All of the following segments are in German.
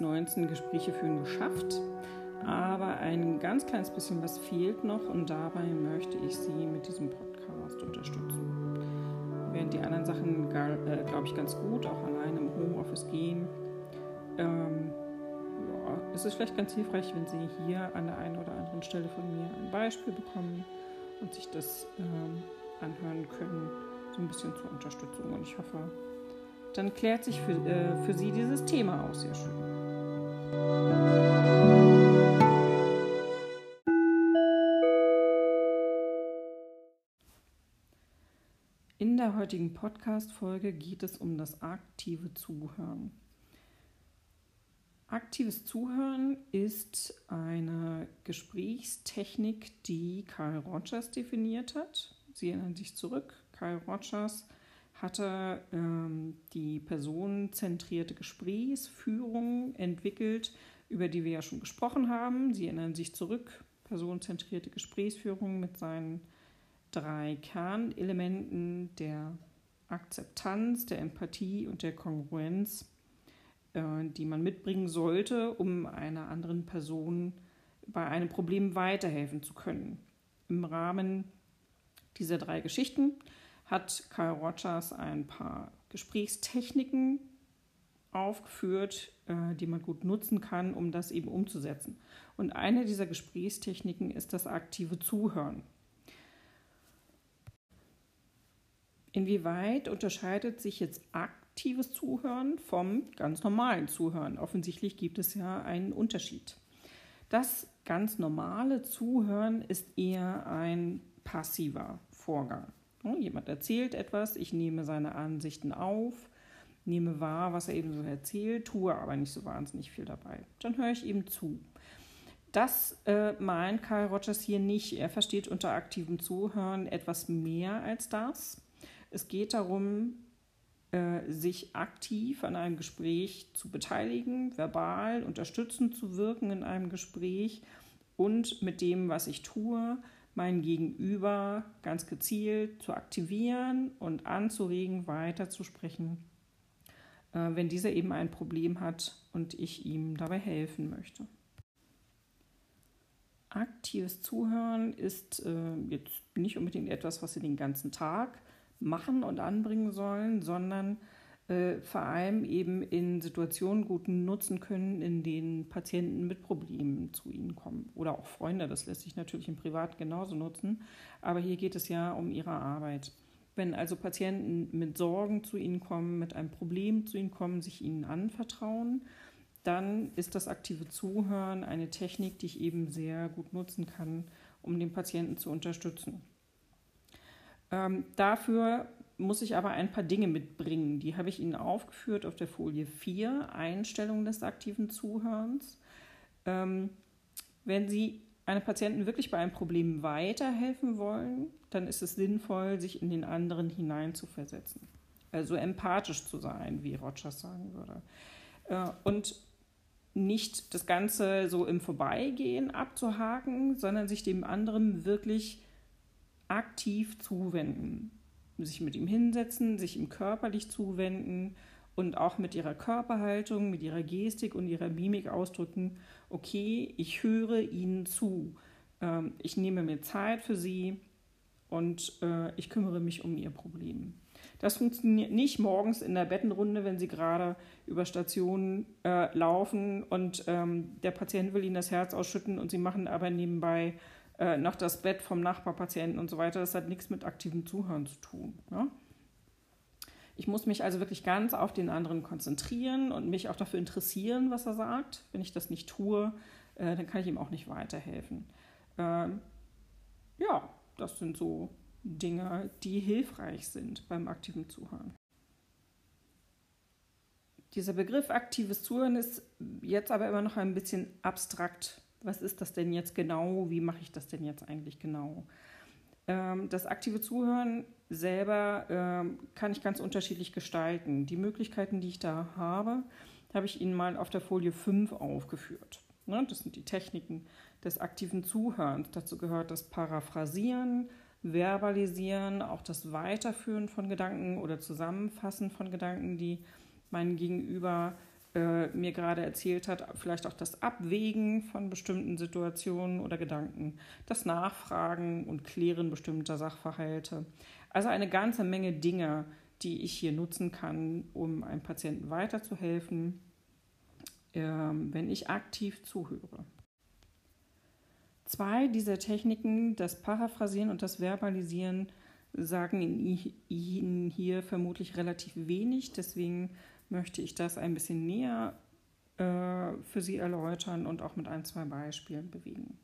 1.19 Gespräche führen geschafft, aber ein ganz kleines bisschen was fehlt noch und dabei möchte ich Sie mit diesem Podcast unterstützen. Während die anderen Sachen, äh, glaube ich, ganz gut, auch alleine im Homeoffice gehen, ähm, ja, ist es vielleicht ganz hilfreich, wenn Sie hier an der einen oder anderen Stelle von mir ein Beispiel bekommen und sich das ähm, anhören können, so ein bisschen zur Unterstützung. Und ich hoffe, dann klärt sich für, äh, für Sie dieses Thema auch sehr schön. In der heutigen Podcast-Folge geht es um das aktive Zuhören. Aktives Zuhören ist eine Gesprächstechnik, die Carl Rogers definiert hat. Sie erinnern sich zurück. Carl Rogers hatte ähm, die personenzentrierte Gesprächsführung entwickelt, über die wir ja schon gesprochen haben. Sie erinnern sich zurück, personenzentrierte Gesprächsführung mit seinen drei Kernelementen der Akzeptanz, der Empathie und der Kongruenz, äh, die man mitbringen sollte, um einer anderen Person bei einem Problem weiterhelfen zu können. Im Rahmen dieser drei Geschichten hat Carl Rogers ein paar Gesprächstechniken aufgeführt, äh, die man gut nutzen kann, um das eben umzusetzen. Und eine dieser Gesprächstechniken ist das aktive Zuhören. Inwieweit unterscheidet sich jetzt aktives Zuhören vom ganz normalen Zuhören? Offensichtlich gibt es ja einen Unterschied. Das ganz normale Zuhören ist eher ein passiver Vorgang. Jemand erzählt etwas, ich nehme seine Ansichten auf, nehme wahr, was er eben so erzählt, tue aber nicht so wahnsinnig viel dabei. Dann höre ich ihm zu. Das äh, meint Carl Rogers hier nicht. Er versteht unter aktivem Zuhören etwas mehr als das. Es geht darum, äh, sich aktiv an einem Gespräch zu beteiligen, verbal unterstützend zu wirken in einem Gespräch und mit dem, was ich tue, mein Gegenüber ganz gezielt zu aktivieren und anzuregen, weiterzusprechen, äh, wenn dieser eben ein Problem hat und ich ihm dabei helfen möchte. Aktives Zuhören ist äh, jetzt nicht unbedingt etwas, was Sie den ganzen Tag machen und anbringen sollen, sondern äh, vor allem eben in Situationen gut nutzen können, in denen Patienten mit Problemen zu ihnen kommen. Oder auch Freunde, das lässt sich natürlich im Privat genauso nutzen. Aber hier geht es ja um ihre Arbeit. Wenn also Patienten mit Sorgen zu Ihnen kommen, mit einem Problem zu Ihnen kommen, sich Ihnen anvertrauen, dann ist das aktive Zuhören eine Technik, die ich eben sehr gut nutzen kann, um den Patienten zu unterstützen. Ähm, dafür muss ich aber ein paar Dinge mitbringen. Die habe ich Ihnen aufgeführt auf der Folie 4, Einstellung des aktiven Zuhörens. Ähm, wenn Sie einem Patienten wirklich bei einem Problem weiterhelfen wollen, dann ist es sinnvoll, sich in den anderen hineinzuversetzen. Also empathisch zu sein, wie Rogers sagen würde. Äh, und nicht das Ganze so im Vorbeigehen abzuhaken, sondern sich dem anderen wirklich aktiv zuwenden sich mit ihm hinsetzen, sich ihm körperlich zuwenden und auch mit ihrer Körperhaltung, mit ihrer Gestik und ihrer Mimik ausdrücken, okay, ich höre ihnen zu, ähm, ich nehme mir Zeit für sie und äh, ich kümmere mich um ihr Problem. Das funktioniert nicht morgens in der Bettenrunde, wenn Sie gerade über Stationen äh, laufen und ähm, der Patient will Ihnen das Herz ausschütten und Sie machen aber nebenbei äh, noch das Bett vom Nachbarpatienten und so weiter. Das hat nichts mit aktivem Zuhören zu tun. Ja? Ich muss mich also wirklich ganz auf den anderen konzentrieren und mich auch dafür interessieren, was er sagt. Wenn ich das nicht tue, äh, dann kann ich ihm auch nicht weiterhelfen. Ähm, ja, das sind so Dinge, die hilfreich sind beim aktiven Zuhören. Dieser Begriff aktives Zuhören ist jetzt aber immer noch ein bisschen abstrakt was ist das denn jetzt genau, wie mache ich das denn jetzt eigentlich genau. Ähm, das aktive Zuhören selber ähm, kann ich ganz unterschiedlich gestalten. Die Möglichkeiten, die ich da habe, habe ich Ihnen mal auf der Folie 5 aufgeführt. Ne, das sind die Techniken des aktiven Zuhörens. Dazu gehört das Paraphrasieren, Verbalisieren, auch das Weiterführen von Gedanken oder Zusammenfassen von Gedanken, die mein Gegenüber äh, mir gerade erzählt hat, vielleicht auch das Abwägen von bestimmten Situationen oder Gedanken, das Nachfragen und Klären bestimmter Sachverhalte. Also eine ganze Menge Dinge, die ich hier nutzen kann, um einem Patienten weiterzuhelfen, ähm, wenn ich aktiv zuhöre. Zwei dieser Techniken, das Paraphrasieren und das Verbalisieren, sagen Ihnen hier vermutlich relativ wenig. Deswegen möchte ich das ein bisschen näher äh, für Sie erläutern und auch mit ein, zwei Beispielen bewegen.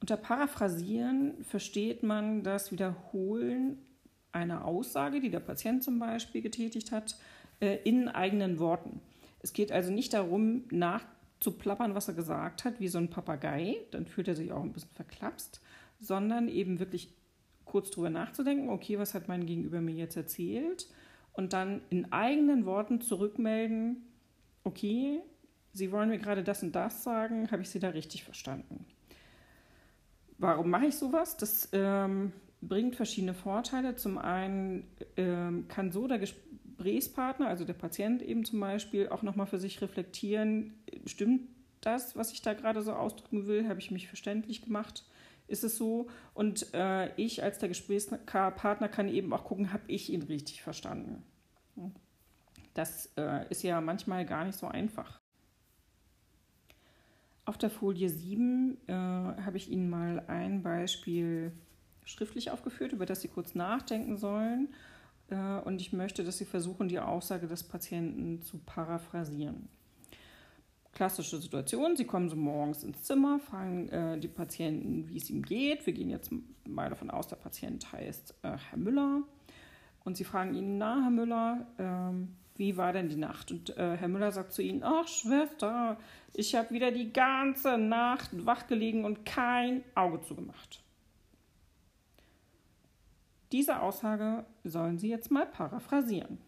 Unter Paraphrasieren versteht man das Wiederholen einer Aussage, die der Patient zum Beispiel getätigt hat, äh, in eigenen Worten. Es geht also nicht darum, nachzuplappern, was er gesagt hat, wie so ein Papagei, dann fühlt er sich auch ein bisschen verklapst, sondern eben wirklich kurz drüber nachzudenken, okay, was hat mein Gegenüber mir jetzt erzählt? Und dann in eigenen Worten zurückmelden, okay, Sie wollen mir gerade das und das sagen, habe ich Sie da richtig verstanden? Warum mache ich sowas? Das ähm, bringt verschiedene Vorteile. Zum einen ähm, kann so der Gesprächspartner, also der Patient eben zum Beispiel, auch nochmal für sich reflektieren, stimmt das, was ich da gerade so ausdrücken will? Habe ich mich verständlich gemacht? Ist es so. Und äh, ich als der Gesprächspartner kann eben auch gucken, habe ich ihn richtig verstanden. Das äh, ist ja manchmal gar nicht so einfach. Auf der Folie 7 äh, habe ich Ihnen mal ein Beispiel schriftlich aufgeführt, über das Sie kurz nachdenken sollen. Äh, und ich möchte, dass Sie versuchen, die Aussage des Patienten zu paraphrasieren klassische Situation. Sie kommen so morgens ins Zimmer, fragen äh, die Patienten, wie es ihm geht. Wir gehen jetzt mal davon aus, der Patient heißt äh, Herr Müller. Und sie fragen ihn, na, Herr Müller, ähm, wie war denn die Nacht? Und äh, Herr Müller sagt zu ihnen, ach Schwester, ich habe wieder die ganze Nacht wach gelegen und kein Auge zugemacht. Diese Aussage sollen Sie jetzt mal paraphrasieren.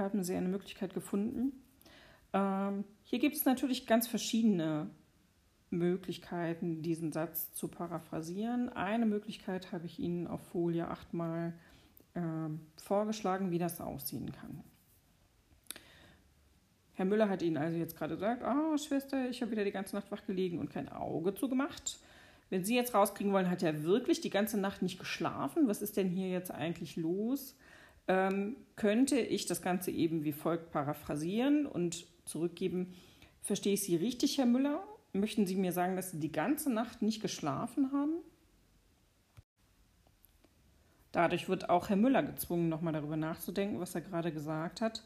Haben Sie eine Möglichkeit gefunden? Ähm, hier gibt es natürlich ganz verschiedene Möglichkeiten, diesen Satz zu paraphrasieren. Eine Möglichkeit habe ich Ihnen auf Folie 8 mal äh, vorgeschlagen, wie das aussehen kann. Herr Müller hat Ihnen also jetzt gerade gesagt, oh Schwester, ich habe wieder die ganze Nacht wach gelegen und kein Auge zugemacht. Wenn Sie jetzt rauskriegen wollen, hat er wirklich die ganze Nacht nicht geschlafen? Was ist denn hier jetzt eigentlich los? Ähm, könnte ich das Ganze eben wie folgt paraphrasieren und zurückgeben. Verstehe ich Sie richtig, Herr Müller? Möchten Sie mir sagen, dass Sie die ganze Nacht nicht geschlafen haben? Dadurch wird auch Herr Müller gezwungen, nochmal darüber nachzudenken, was er gerade gesagt hat.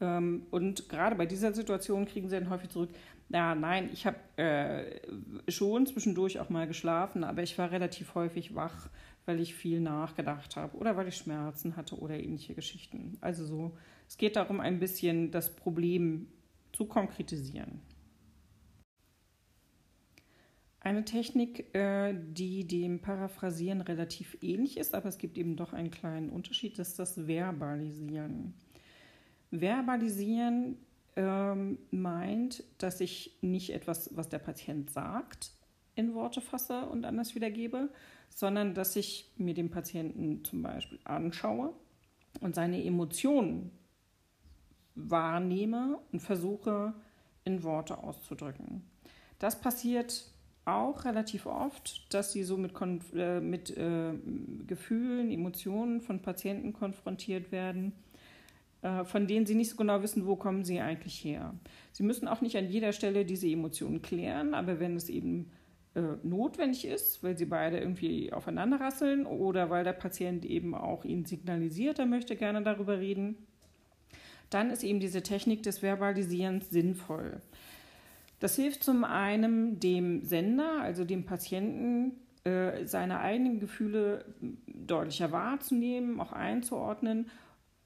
Ähm, und gerade bei dieser Situation kriegen Sie dann häufig zurück, ja, nein, ich habe äh, schon zwischendurch auch mal geschlafen, aber ich war relativ häufig wach weil ich viel nachgedacht habe oder weil ich Schmerzen hatte oder ähnliche Geschichten. Also so, es geht darum, ein bisschen das Problem zu konkretisieren. Eine Technik, äh, die dem Paraphrasieren relativ ähnlich ist, aber es gibt eben doch einen kleinen Unterschied, ist das Verbalisieren. Verbalisieren ähm, meint, dass ich nicht etwas, was der Patient sagt, in Worte fasse und anders wiedergebe, sondern dass ich mir den Patienten zum Beispiel anschaue und seine Emotionen wahrnehme und versuche in Worte auszudrücken. Das passiert auch relativ oft, dass sie so mit, äh, mit äh, Gefühlen, Emotionen von Patienten konfrontiert werden, von denen sie nicht so genau wissen, wo kommen sie eigentlich her. Sie müssen auch nicht an jeder Stelle diese Emotionen klären, aber wenn es eben äh, notwendig ist, weil sie beide irgendwie aufeinander rasseln oder weil der Patient eben auch ihnen signalisiert, er möchte gerne darüber reden, dann ist eben diese Technik des Verbalisierens sinnvoll. Das hilft zum einen dem Sender, also dem Patienten, äh, seine eigenen Gefühle deutlicher wahrzunehmen, auch einzuordnen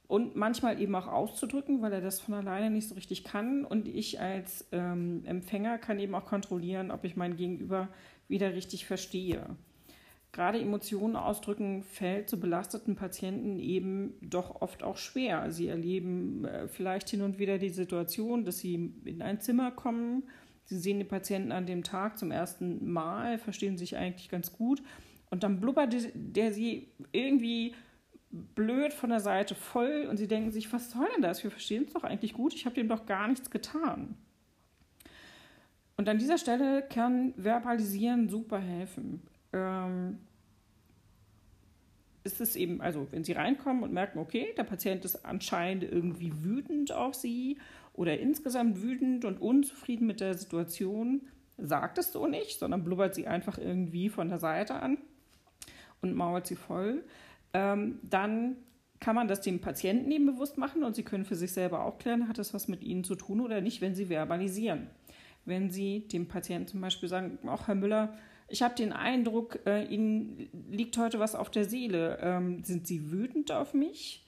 und manchmal eben auch auszudrücken, weil er das von alleine nicht so richtig kann. Und ich als ähm, Empfänger kann eben auch kontrollieren, ob ich mein Gegenüber wieder richtig verstehe. Gerade Emotionen ausdrücken fällt zu belasteten Patienten eben doch oft auch schwer. Sie erleben äh, vielleicht hin und wieder die Situation, dass sie in ein Zimmer kommen, Sie sehen den Patienten an dem Tag zum ersten Mal, verstehen sich eigentlich ganz gut und dann blubbert der sie irgendwie blöd von der Seite voll und sie denken sich, was soll denn das? Wir verstehen es doch eigentlich gut, ich habe dem doch gar nichts getan. Und an dieser Stelle kann Verbalisieren super helfen. Ähm, ist es eben, also wenn Sie reinkommen und merken, okay, der Patient ist anscheinend irgendwie wütend auf Sie oder insgesamt wütend und unzufrieden mit der Situation, sagt es so nicht, sondern blubbert sie einfach irgendwie von der Seite an und mauert sie voll, ähm, dann kann man das dem Patienten eben bewusst machen und Sie können für sich selber auch klären, hat das was mit Ihnen zu tun oder nicht, wenn Sie verbalisieren. Wenn Sie dem Patienten zum Beispiel sagen, auch Herr Müller, ich habe den Eindruck, äh, Ihnen liegt heute was auf der Seele. Ähm, sind Sie wütend auf mich?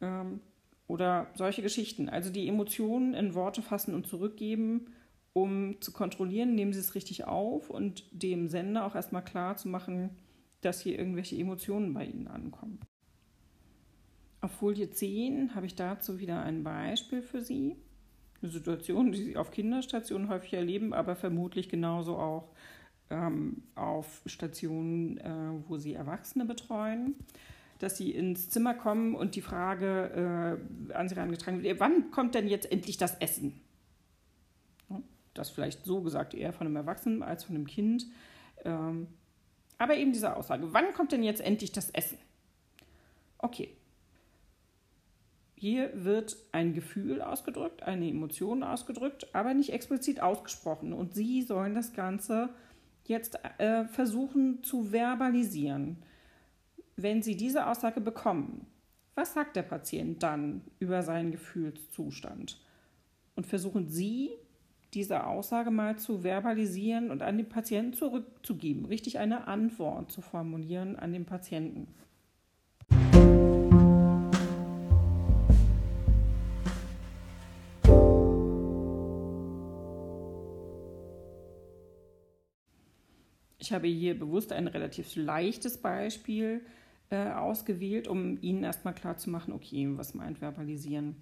Ähm, oder solche Geschichten. Also die Emotionen in Worte fassen und zurückgeben, um zu kontrollieren, nehmen Sie es richtig auf und dem Sender auch erstmal klar zu machen, dass hier irgendwelche Emotionen bei Ihnen ankommen. Auf Folie 10 habe ich dazu wieder ein Beispiel für Sie. Eine Situation, die Sie auf Kinderstationen häufig erleben, aber vermutlich genauso auch ähm, auf Stationen, äh, wo Sie Erwachsene betreuen. Dass Sie ins Zimmer kommen und die Frage äh, an Sie herangetragen wird, wann kommt denn jetzt endlich das Essen? Das vielleicht so gesagt eher von einem Erwachsenen als von einem Kind. Ähm, aber eben diese Aussage, wann kommt denn jetzt endlich das Essen? Okay. Hier wird ein Gefühl ausgedrückt, eine Emotion ausgedrückt, aber nicht explizit ausgesprochen. Und Sie sollen das Ganze jetzt äh, versuchen zu verbalisieren. Wenn Sie diese Aussage bekommen, was sagt der Patient dann über seinen Gefühlszustand? Und versuchen Sie diese Aussage mal zu verbalisieren und an den Patienten zurückzugeben, richtig eine Antwort zu formulieren an den Patienten. Ich habe hier bewusst ein relativ leichtes Beispiel äh, ausgewählt, um Ihnen erstmal klarzumachen, okay, was meint Verbalisieren?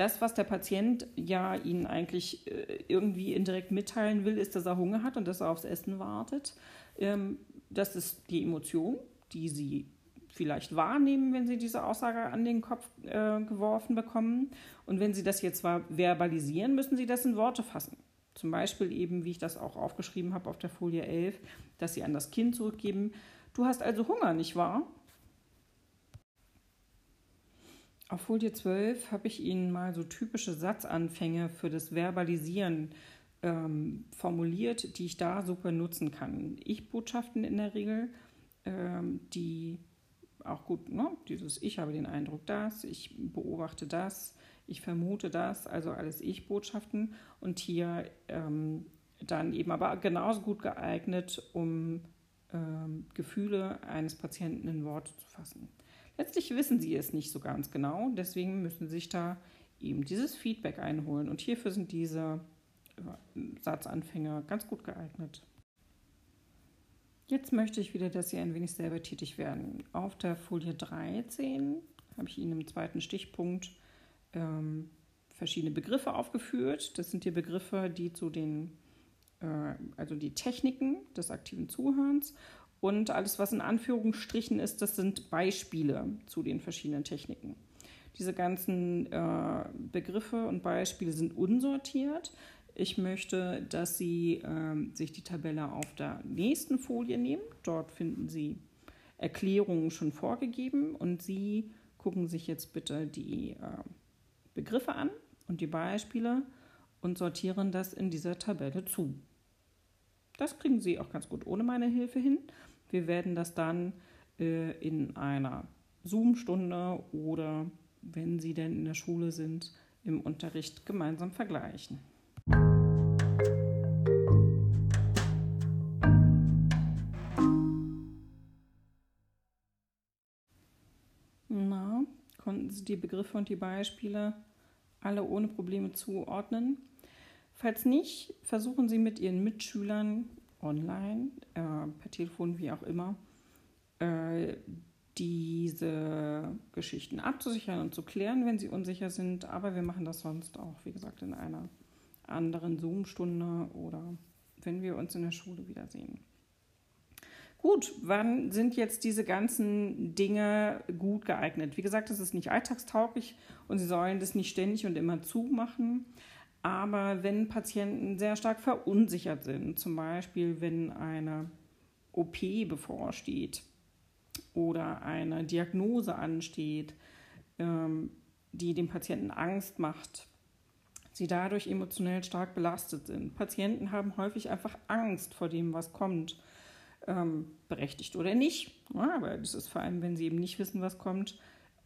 Das, was der Patient ja Ihnen eigentlich äh, irgendwie indirekt mitteilen will, ist, dass er Hunger hat und dass er aufs Essen wartet. Ähm, das ist die Emotion, die Sie vielleicht wahrnehmen, wenn Sie diese Aussage an den Kopf äh, geworfen bekommen. Und wenn Sie das jetzt verbalisieren, müssen Sie das in Worte fassen. Zum Beispiel eben, wie ich das auch aufgeschrieben habe auf der Folie 11, dass Sie an das Kind zurückgeben. Du hast also Hunger, nicht wahr? Auf Folie 12 habe ich Ihnen mal so typische Satzanfänge für das Verbalisieren ähm, formuliert, die ich da super nutzen kann. Ich-Botschaften in der Regel, ähm, die auch gut, ne? dieses Ich habe den Eindruck, das, ich beobachte das, ich vermute das, also alles Ich-Botschaften und hier ähm, dann eben aber genauso gut geeignet, um ähm, Gefühle eines Patienten in Worte zu fassen. Letztlich wissen sie es nicht so ganz genau, deswegen müssen sie sich da eben dieses Feedback einholen. Und hierfür sind diese Satzanfänger ganz gut geeignet. Jetzt möchte ich wieder, dass Sie ein wenig selber tätig werden. Auf der Folie 13 habe ich Ihnen im zweiten Stichpunkt ähm, verschiedene Begriffe aufgeführt. Das sind die Begriffe, die zu den, äh, also die Techniken des aktiven Zuhörens und alles, was in Anführungsstrichen ist, das sind Beispiele zu den verschiedenen Techniken. Diese ganzen äh, Begriffe und Beispiele sind unsortiert. Ich möchte, dass Sie äh, sich die Tabelle auf der nächsten Folie nehmen. Dort finden Sie Erklärungen schon vorgegeben und Sie gucken sich jetzt bitte die äh, Begriffe an und die Beispiele und sortieren das in dieser Tabelle zu. Das kriegen Sie auch ganz gut ohne meine Hilfe hin. Wir werden das dann äh, in einer Zoom-Stunde oder wenn Sie denn in der Schule sind, im Unterricht gemeinsam vergleichen. Na, konnten Sie die Begriffe und die Beispiele alle ohne Probleme zuordnen? Falls nicht, versuchen Sie mit Ihren Mitschülern online, äh, per Telefon, wie auch immer, äh, diese Geschichten abzusichern und zu klären, wenn sie unsicher sind. Aber wir machen das sonst auch, wie gesagt, in einer anderen Zoom-Stunde oder wenn wir uns in der Schule wiedersehen. Gut, wann sind jetzt diese ganzen Dinge gut geeignet? Wie gesagt, es ist nicht alltagstauglich und Sie sollen das nicht ständig und immer zumachen. Aber wenn Patienten sehr stark verunsichert sind, zum Beispiel wenn eine OP bevorsteht oder eine Diagnose ansteht, ähm, die dem Patienten Angst macht, sie dadurch emotionell stark belastet sind. Patienten haben häufig einfach Angst vor dem, was kommt, ähm, berechtigt oder nicht. Aber das ist vor allem, wenn sie eben nicht wissen, was kommt,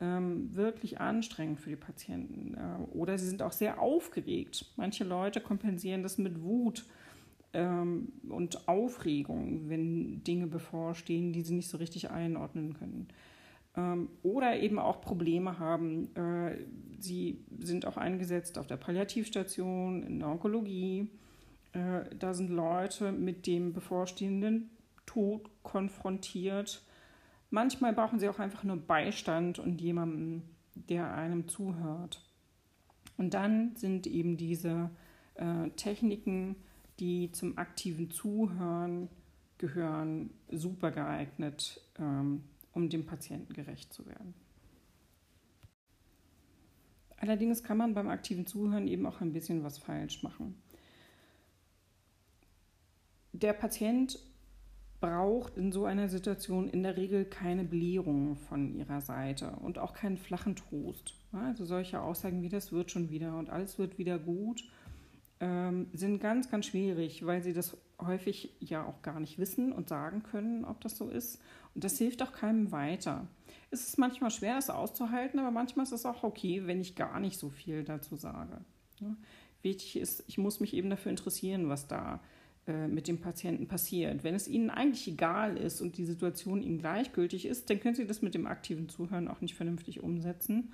ähm, wirklich anstrengend für die Patienten. Äh, oder sie sind auch sehr aufgeregt. Manche Leute kompensieren das mit Wut ähm, und Aufregung, wenn Dinge bevorstehen, die sie nicht so richtig einordnen können. Ähm, oder eben auch Probleme haben. Äh, sie sind auch eingesetzt auf der Palliativstation, in der Onkologie. Äh, da sind Leute mit dem bevorstehenden Tod konfrontiert. Manchmal brauchen sie auch einfach nur Beistand und jemanden, der einem zuhört. Und dann sind eben diese äh, Techniken, die zum aktiven Zuhören gehören, super geeignet, ähm, um dem Patienten gerecht zu werden. Allerdings kann man beim aktiven Zuhören eben auch ein bisschen was falsch machen. Der Patient braucht in so einer Situation in der Regel keine Belehrung von ihrer Seite und auch keinen flachen Trost. Also solche Aussagen wie das wird schon wieder und alles wird wieder gut ähm, sind ganz, ganz schwierig, weil sie das häufig ja auch gar nicht wissen und sagen können, ob das so ist. Und das hilft auch keinem weiter. Es ist manchmal schwer, das auszuhalten, aber manchmal ist es auch okay, wenn ich gar nicht so viel dazu sage. Wichtig ist, ich muss mich eben dafür interessieren, was da äh, mit dem Patienten passiert. Wenn es Ihnen eigentlich egal ist und die Situation Ihnen gleichgültig ist, dann können Sie das mit dem aktiven Zuhören auch nicht vernünftig umsetzen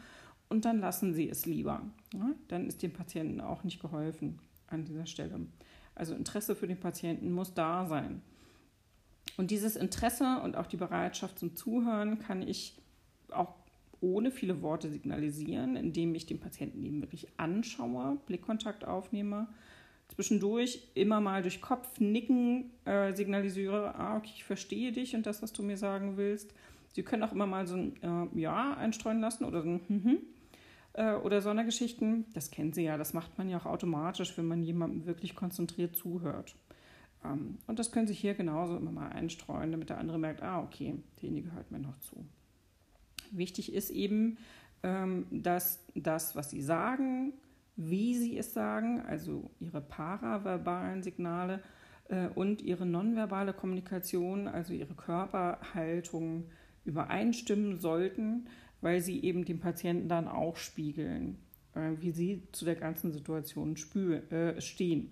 und dann lassen Sie es lieber. Ja. Dann ist dem Patienten auch nicht geholfen an dieser Stelle. Also Interesse für den Patienten muss da sein. Und dieses Interesse und auch die Bereitschaft zum Zuhören kann ich auch ohne viele Worte signalisieren, indem ich den Patienten eben wirklich anschaue, Blickkontakt aufnehme, zwischendurch immer mal durch Kopf nicken äh, signalisiere, ah, okay, ich verstehe dich und das, was du mir sagen willst. Sie können auch immer mal so ein äh, Ja einstreuen lassen oder so ein hm, äh, oder Sondergeschichten, das kennen Sie ja, das macht man ja auch automatisch, wenn man jemandem wirklich konzentriert zuhört. Ähm, und das können Sie hier genauso immer mal einstreuen, damit der andere merkt, ah, okay, derjenige hört mir noch zu. Wichtig ist eben, ähm, dass das, was Sie sagen, wie Sie es sagen, also Ihre paraverbalen Signale äh, und Ihre nonverbale Kommunikation, also Ihre Körperhaltung übereinstimmen sollten, weil sie eben dem Patienten dann auch spiegeln, äh, wie sie zu der ganzen Situation äh, stehen.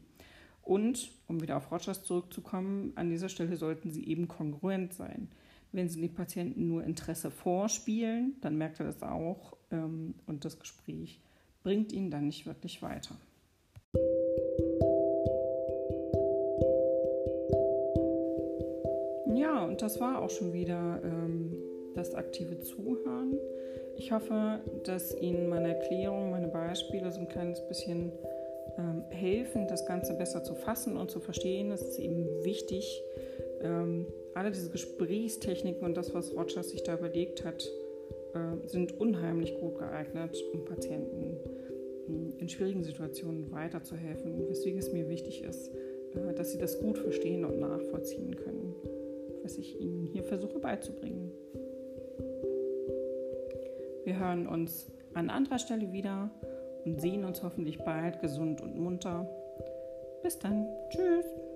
Und, um wieder auf Rogers zurückzukommen, an dieser Stelle sollten sie eben kongruent sein. Wenn sie dem Patienten nur Interesse vorspielen, dann merkt er das auch ähm, und das Gespräch bringt ihn dann nicht wirklich weiter. Ja, und das war auch schon wieder ähm, das aktive Zuhören. Ich hoffe, dass Ihnen meine Erklärung, meine Beispiele so ein kleines bisschen ähm, helfen, das Ganze besser zu fassen und zu verstehen. Es ist eben wichtig, ähm, alle diese Gesprächstechniken und das, was Rogers sich da überlegt hat, äh, sind unheimlich gut geeignet, um Patienten äh, in schwierigen Situationen weiterzuhelfen. Weswegen es mir wichtig ist, äh, dass sie das gut verstehen und nachvollziehen können, was ich ihnen hier versuche beizubringen. Wir hören uns an anderer Stelle wieder und sehen uns hoffentlich bald gesund und munter. Bis dann. Tschüss.